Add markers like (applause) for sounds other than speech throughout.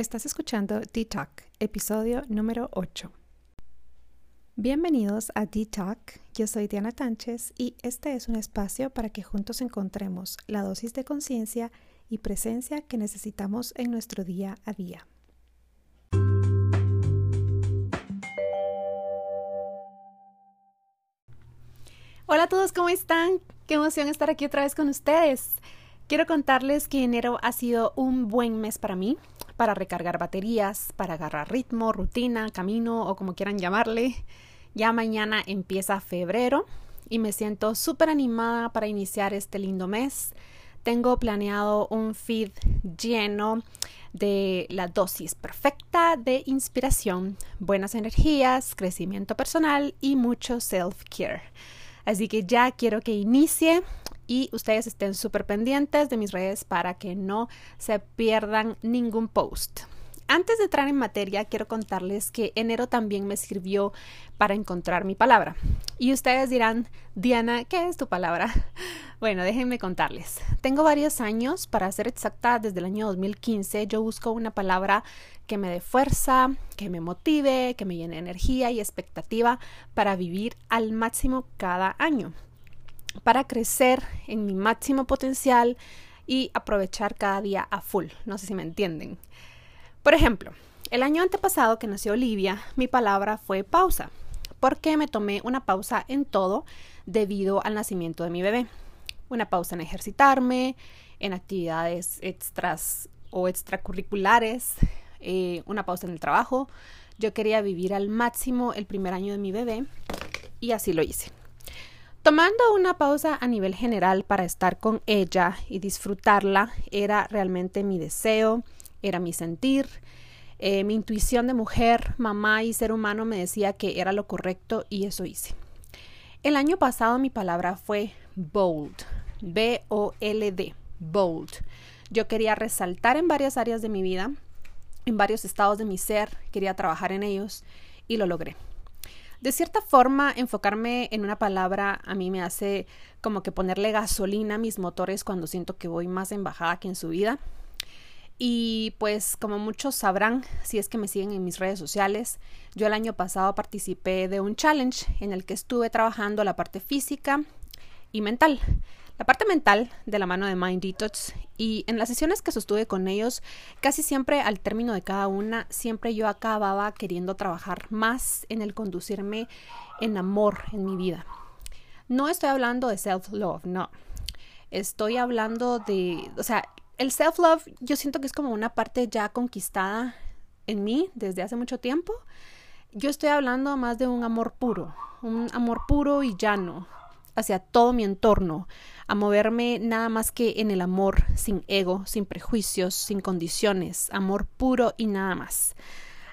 Estás escuchando D-Talk, episodio número 8. Bienvenidos a D-Talk, yo soy Diana Tánchez y este es un espacio para que juntos encontremos la dosis de conciencia y presencia que necesitamos en nuestro día a día. Hola a todos, ¿cómo están? Qué emoción estar aquí otra vez con ustedes. Quiero contarles que enero ha sido un buen mes para mí para recargar baterías, para agarrar ritmo, rutina, camino o como quieran llamarle. Ya mañana empieza febrero y me siento súper animada para iniciar este lindo mes. Tengo planeado un feed lleno de la dosis perfecta de inspiración, buenas energías, crecimiento personal y mucho self-care. Así que ya quiero que inicie y ustedes estén súper pendientes de mis redes para que no se pierdan ningún post. Antes de entrar en materia, quiero contarles que enero también me sirvió para encontrar mi palabra. Y ustedes dirán, Diana, ¿qué es tu palabra? (laughs) Bueno, déjenme contarles. Tengo varios años, para ser exacta, desde el año 2015, yo busco una palabra que me dé fuerza, que me motive, que me llene energía y expectativa para vivir al máximo cada año para crecer en mi máximo potencial y aprovechar cada día a full. No sé si me entienden. Por ejemplo, el año antepasado que nació Olivia, mi palabra fue pausa, porque me tomé una pausa en todo debido al nacimiento de mi bebé. Una pausa en ejercitarme, en actividades extras o extracurriculares, eh, una pausa en el trabajo. Yo quería vivir al máximo el primer año de mi bebé y así lo hice. Tomando una pausa a nivel general para estar con ella y disfrutarla era realmente mi deseo, era mi sentir. Eh, mi intuición de mujer, mamá y ser humano me decía que era lo correcto y eso hice. El año pasado mi palabra fue bold, B-O-L-D, bold. Yo quería resaltar en varias áreas de mi vida, en varios estados de mi ser, quería trabajar en ellos y lo logré. De cierta forma, enfocarme en una palabra a mí me hace como que ponerle gasolina a mis motores cuando siento que voy más en bajada que en subida. Y pues como muchos sabrán, si es que me siguen en mis redes sociales, yo el año pasado participé de un challenge en el que estuve trabajando la parte física y mental. La parte mental de la mano de Mind Detox y en las sesiones que sostuve con ellos, casi siempre al término de cada una, siempre yo acababa queriendo trabajar más en el conducirme en amor en mi vida. No estoy hablando de self-love, no. Estoy hablando de, o sea, el self-love yo siento que es como una parte ya conquistada en mí desde hace mucho tiempo. Yo estoy hablando más de un amor puro, un amor puro y llano hacia todo mi entorno, a moverme nada más que en el amor, sin ego, sin prejuicios, sin condiciones, amor puro y nada más.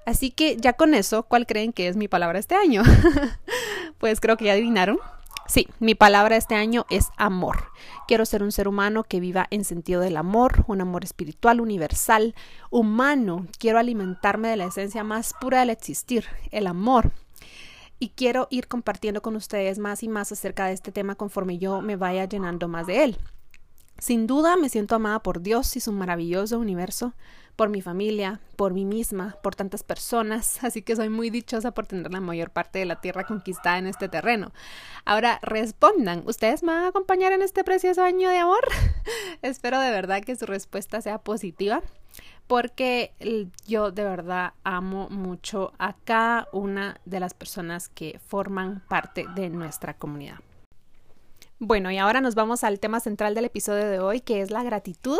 Así que ya con eso, ¿cuál creen que es mi palabra este año? (laughs) pues creo que ya adivinaron. Sí, mi palabra este año es amor. Quiero ser un ser humano que viva en sentido del amor, un amor espiritual, universal, humano. Quiero alimentarme de la esencia más pura del existir, el amor y quiero ir compartiendo con ustedes más y más acerca de este tema conforme yo me vaya llenando más de él. Sin duda me siento amada por Dios y su maravilloso universo, por mi familia, por mí misma, por tantas personas, (laughs) así que soy muy dichosa por tener la mayor parte de la tierra conquistada en este terreno. Ahora respondan, ¿ustedes me van a acompañar en este precioso año de amor? (laughs) Espero de verdad que su respuesta sea positiva porque yo de verdad amo mucho a cada una de las personas que forman parte de nuestra comunidad. Bueno, y ahora nos vamos al tema central del episodio de hoy, que es la gratitud.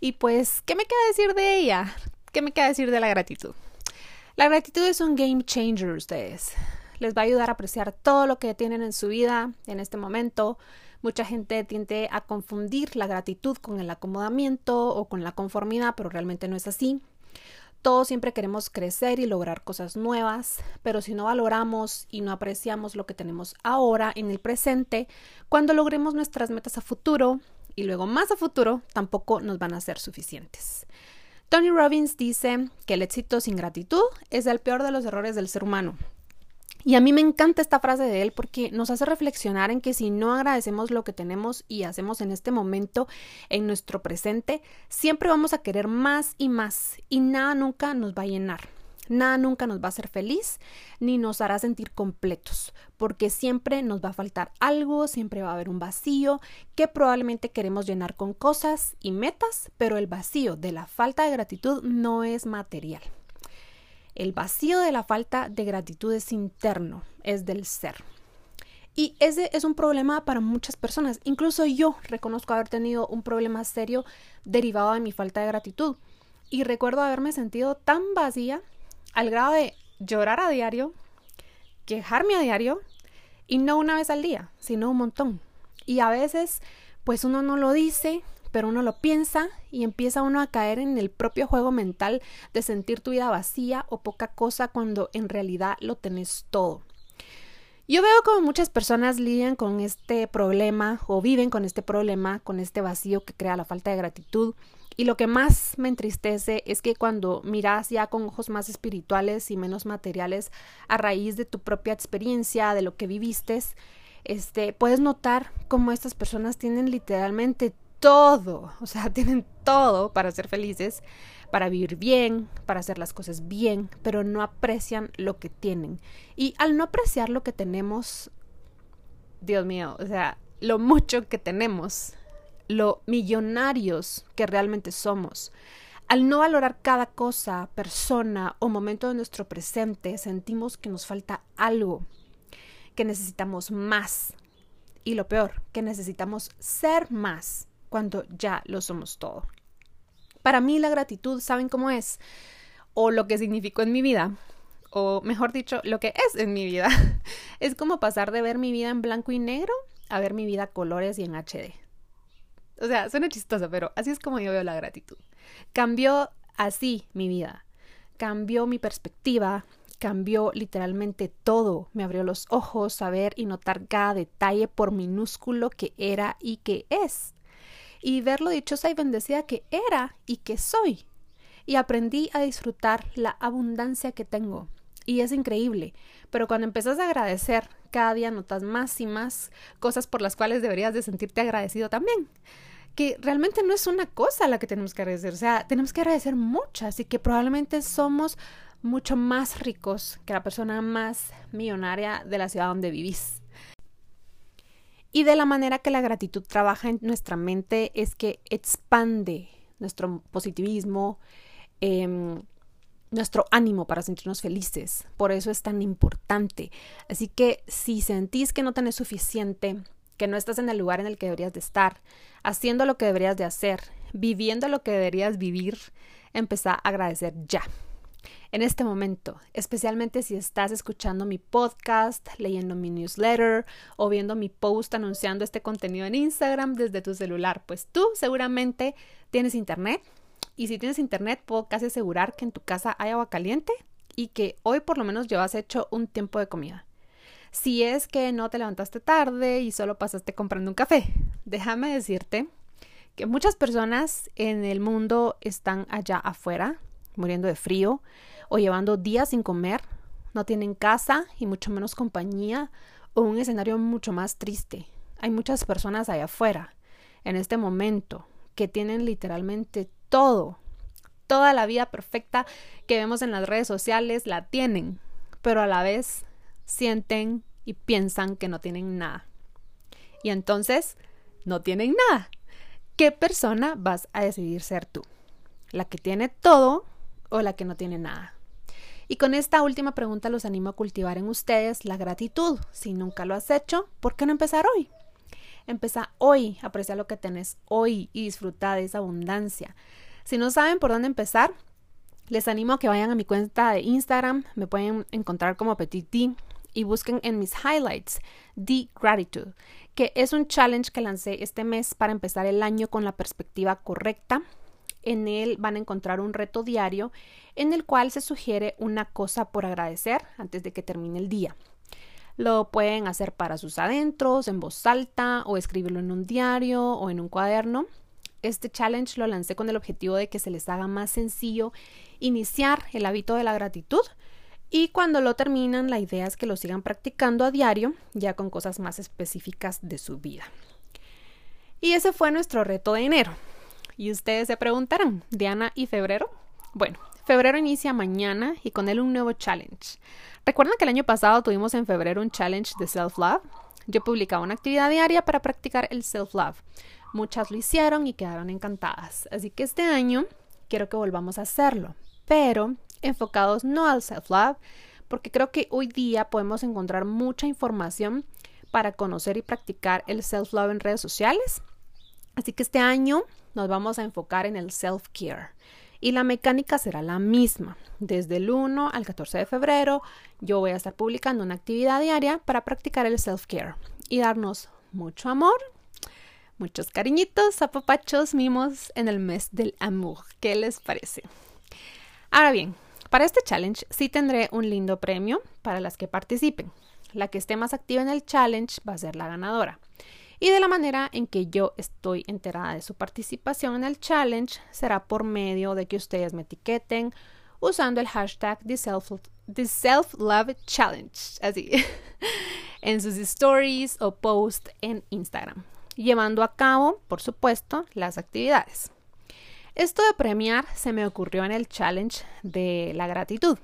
Y pues, ¿qué me queda decir de ella? ¿Qué me queda decir de la gratitud? La gratitud es un game changer, ustedes. Les va a ayudar a apreciar todo lo que tienen en su vida en este momento, Mucha gente tiende a confundir la gratitud con el acomodamiento o con la conformidad, pero realmente no es así. Todos siempre queremos crecer y lograr cosas nuevas, pero si no valoramos y no apreciamos lo que tenemos ahora en el presente, cuando logremos nuestras metas a futuro y luego más a futuro, tampoco nos van a ser suficientes. Tony Robbins dice que el éxito sin gratitud es el peor de los errores del ser humano. Y a mí me encanta esta frase de él porque nos hace reflexionar en que si no agradecemos lo que tenemos y hacemos en este momento, en nuestro presente, siempre vamos a querer más y más y nada nunca nos va a llenar. Nada nunca nos va a hacer feliz ni nos hará sentir completos, porque siempre nos va a faltar algo, siempre va a haber un vacío que probablemente queremos llenar con cosas y metas, pero el vacío de la falta de gratitud no es material. El vacío de la falta de gratitud es interno, es del ser. Y ese es un problema para muchas personas. Incluso yo reconozco haber tenido un problema serio derivado de mi falta de gratitud. Y recuerdo haberme sentido tan vacía al grado de llorar a diario, quejarme a diario, y no una vez al día, sino un montón. Y a veces, pues uno no lo dice, pero uno lo piensa y empieza uno a caer en el propio juego mental de sentir tu vida vacía o poca cosa cuando en realidad lo tenés todo. Yo veo como muchas personas lidian con este problema o viven con este problema, con este vacío que crea la falta de gratitud. Y lo que más me entristece es que cuando miras ya con ojos más espirituales y menos materiales a raíz de tu propia experiencia, de lo que viviste, este, puedes notar cómo estas personas tienen literalmente todo, o sea, (laughs) tienen todo para ser felices, para vivir bien, para hacer las cosas bien, pero no aprecian lo que tienen. Y al no apreciar lo que tenemos, Dios mío, o sea, lo mucho que tenemos, lo millonarios que realmente somos, al no valorar cada cosa, persona o momento de nuestro presente, sentimos que nos falta algo, que necesitamos más. Y lo peor, que necesitamos ser más cuando ya lo somos todo. Para mí la gratitud, ¿saben cómo es? O lo que significó en mi vida, o mejor dicho, lo que es en mi vida. (laughs) es como pasar de ver mi vida en blanco y negro a ver mi vida colores y en HD. O sea, suena chistoso, pero así es como yo veo la gratitud. Cambió así mi vida. Cambió mi perspectiva, cambió literalmente todo. Me abrió los ojos a ver y notar cada detalle por minúsculo que era y que es y ver lo dichosa y bendecida que era y que soy. Y aprendí a disfrutar la abundancia que tengo. Y es increíble, pero cuando empiezas a agradecer, cada día notas más y más cosas por las cuales deberías de sentirte agradecido también. Que realmente no es una cosa la que tenemos que agradecer, o sea, tenemos que agradecer muchas y que probablemente somos mucho más ricos que la persona más millonaria de la ciudad donde vivís. Y de la manera que la gratitud trabaja en nuestra mente es que expande nuestro positivismo, em, nuestro ánimo para sentirnos felices. Por eso es tan importante. Así que si sentís que no tenés suficiente, que no estás en el lugar en el que deberías de estar, haciendo lo que deberías de hacer, viviendo lo que deberías vivir, empezá a agradecer ya en este momento, especialmente si estás escuchando mi podcast, leyendo mi newsletter o viendo mi post anunciando este contenido en Instagram desde tu celular, pues tú seguramente tienes internet y si tienes internet puedo casi asegurar que en tu casa hay agua caliente y que hoy por lo menos llevas hecho un tiempo de comida. Si es que no te levantaste tarde y solo pasaste comprando un café, déjame decirte que muchas personas en el mundo están allá afuera muriendo de frío o llevando días sin comer, no tienen casa y mucho menos compañía o un escenario mucho más triste. Hay muchas personas allá afuera, en este momento, que tienen literalmente todo, toda la vida perfecta que vemos en las redes sociales, la tienen, pero a la vez sienten y piensan que no tienen nada. Y entonces, no tienen nada. ¿Qué persona vas a decidir ser tú? ¿La que tiene todo o la que no tiene nada? Y con esta última pregunta los animo a cultivar en ustedes la gratitud. Si nunca lo has hecho, ¿por qué no empezar hoy? Empieza hoy, aprecia lo que tenés hoy y disfruta de esa abundancia. Si no saben por dónde empezar, les animo a que vayan a mi cuenta de Instagram, me pueden encontrar como Petit D y busquen en mis highlights The Gratitude, que es un challenge que lancé este mes para empezar el año con la perspectiva correcta en él van a encontrar un reto diario en el cual se sugiere una cosa por agradecer antes de que termine el día. Lo pueden hacer para sus adentros, en voz alta o escribirlo en un diario o en un cuaderno. Este challenge lo lancé con el objetivo de que se les haga más sencillo iniciar el hábito de la gratitud Y cuando lo terminan, la idea es que lo sigan practicando a diario, ya con cosas más específicas de su vida. Y ese fue nuestro reto de enero. Y ustedes se preguntarán, ¿Diana y febrero? Bueno, febrero inicia mañana y con él un nuevo challenge. ¿Recuerdan que el año pasado tuvimos en febrero un challenge de self-love? Yo publicaba una actividad diaria para practicar el self-love. Muchas lo hicieron y quedaron encantadas. Así que este año quiero que volvamos a hacerlo, pero enfocados no al self-love, porque creo que hoy día podemos encontrar mucha información para conocer y practicar el self-love en redes sociales. Así que este año nos vamos a enfocar en el self-care. Y la mecánica será la misma. Desde el 1 al 14 de febrero yo voy a estar publicando una actividad diaria para practicar el self-care y darnos mucho amor, muchos cariñitos, apapachos, mimos en el mes del amor. ¿Qué les parece? Ahora bien, para este challenge sí tendré un lindo premio para las que participen. La que esté más activa en el challenge va a ser la ganadora. Y de la manera en que yo estoy enterada de su participación en el challenge será por medio de que ustedes me etiqueten usando el hashtag The así, (laughs) en sus stories o posts en Instagram, llevando a cabo, por supuesto, las actividades. Esto de premiar se me ocurrió en el challenge de la gratitud,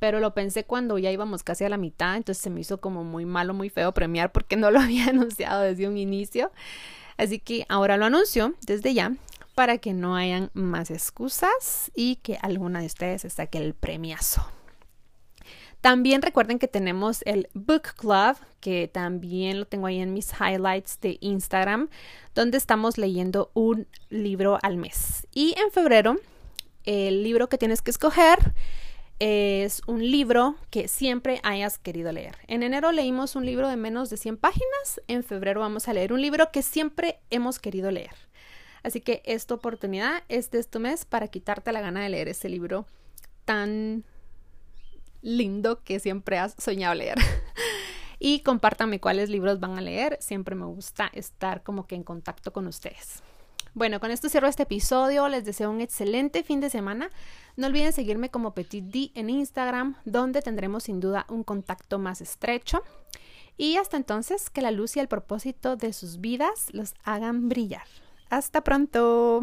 pero lo pensé cuando ya íbamos casi a la mitad, entonces se me hizo como muy malo, muy feo premiar porque no lo (laughs) había anunciado desde un inicio. Así que ahora lo anuncio desde ya para que no hayan más excusas y que alguna de ustedes saque el premiazo. También recuerden que tenemos el Book Club, que también lo tengo ahí en mis highlights de Instagram, donde estamos leyendo un libro al mes. Y en febrero, el libro que tienes que escoger es un libro que siempre hayas querido leer. En enero leímos un libro de menos de 100 páginas, en febrero vamos a leer un libro que siempre hemos querido leer. Así que esta oportunidad es de este mes para quitarte la gana de leer ese libro tan lindo que siempre has soñado leer. (laughs) y compártanme cuáles libros van a leer. Siempre me gusta estar como que en contacto con ustedes. Bueno, con esto cierro este episodio. Les deseo un excelente fin de semana. No olviden seguirme como Petit D en Instagram, donde tendremos sin duda un contacto más estrecho. Y hasta entonces, que la luz y el propósito de sus vidas los hagan brillar. Hasta pronto.